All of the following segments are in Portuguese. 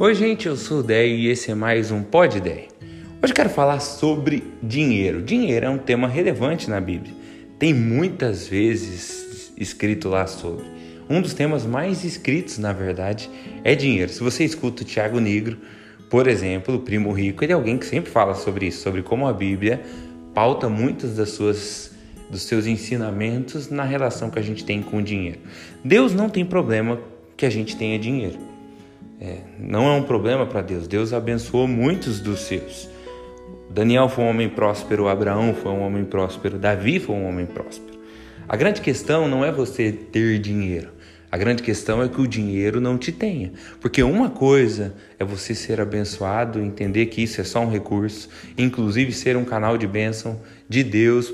Oi, gente, eu sou o Déio e esse é mais um Pod Déio. Hoje quero falar sobre dinheiro. Dinheiro é um tema relevante na Bíblia. Tem muitas vezes escrito lá sobre. Um dos temas mais escritos, na verdade, é dinheiro. Se você escuta o Tiago Negro, por exemplo, o primo rico, ele é alguém que sempre fala sobre isso, sobre como a Bíblia pauta muitas das suas dos seus ensinamentos na relação que a gente tem com o dinheiro. Deus não tem problema que a gente tenha dinheiro. É, não é um problema para Deus. Deus abençoou muitos dos seus. Daniel foi um homem próspero, Abraão foi um homem próspero, Davi foi um homem próspero. A grande questão não é você ter dinheiro. A grande questão é que o dinheiro não te tenha. Porque uma coisa é você ser abençoado, entender que isso é só um recurso, inclusive ser um canal de bênção de Deus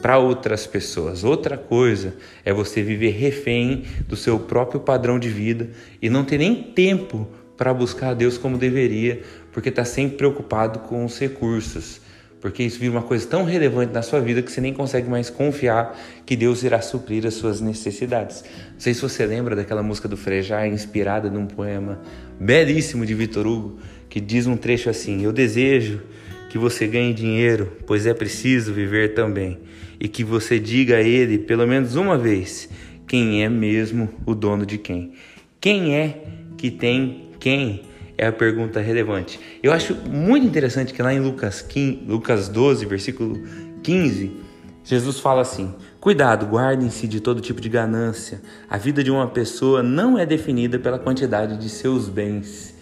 para outras pessoas. Outra coisa é você viver refém do seu próprio padrão de vida e não ter nem tempo para buscar a Deus como deveria, porque está sempre preocupado com os recursos porque isso vira uma coisa tão relevante na sua vida que você nem consegue mais confiar que Deus irá suprir as suas necessidades. Não sei se você lembra daquela música do Frejá, inspirada num poema belíssimo de Vitor Hugo, que diz um trecho assim: Eu desejo que você ganhe dinheiro, pois é preciso viver também, e que você diga a ele, pelo menos uma vez, quem é mesmo o dono de quem. Quem é que tem quem? é a pergunta relevante. Eu acho muito interessante que lá em Lucas, 15, Lucas 12, versículo 15, Jesus fala assim: Cuidado, guardem-se de todo tipo de ganância. A vida de uma pessoa não é definida pela quantidade de seus bens.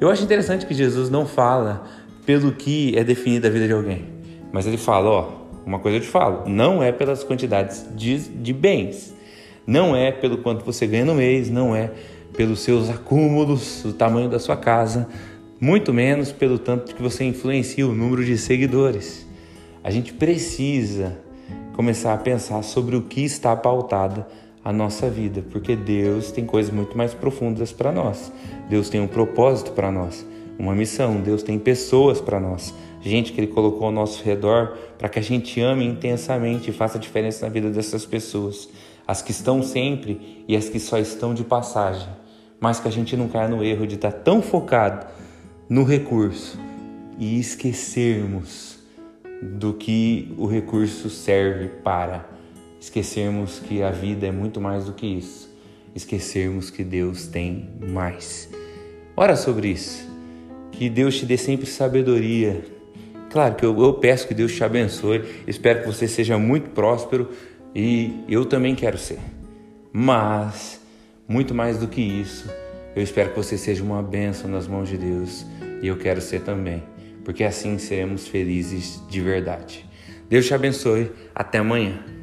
Eu acho interessante que Jesus não fala pelo que é definida a vida de alguém, mas ele fala: Ó, uma coisa eu te falo, não é pelas quantidades de, de bens, não é pelo quanto você ganha no mês, não é pelos seus acúmulos, o tamanho da sua casa, muito menos pelo tanto que você influencia o número de seguidores. A gente precisa começar a pensar sobre o que está pautada a nossa vida, porque Deus tem coisas muito mais profundas para nós. Deus tem um propósito para nós, uma missão. Deus tem pessoas para nós, gente que Ele colocou ao nosso redor para que a gente ame intensamente e faça diferença na vida dessas pessoas, as que estão sempre e as que só estão de passagem mas que a gente não caia no erro de estar tão focado no recurso e esquecermos do que o recurso serve para. Esquecermos que a vida é muito mais do que isso. Esquecermos que Deus tem mais. Ora sobre isso. Que Deus te dê sempre sabedoria. Claro que eu, eu peço que Deus te abençoe. Espero que você seja muito próspero e eu também quero ser. Mas muito mais do que isso, eu espero que você seja uma bênção nas mãos de Deus e eu quero ser também, porque assim seremos felizes de verdade. Deus te abençoe. Até amanhã.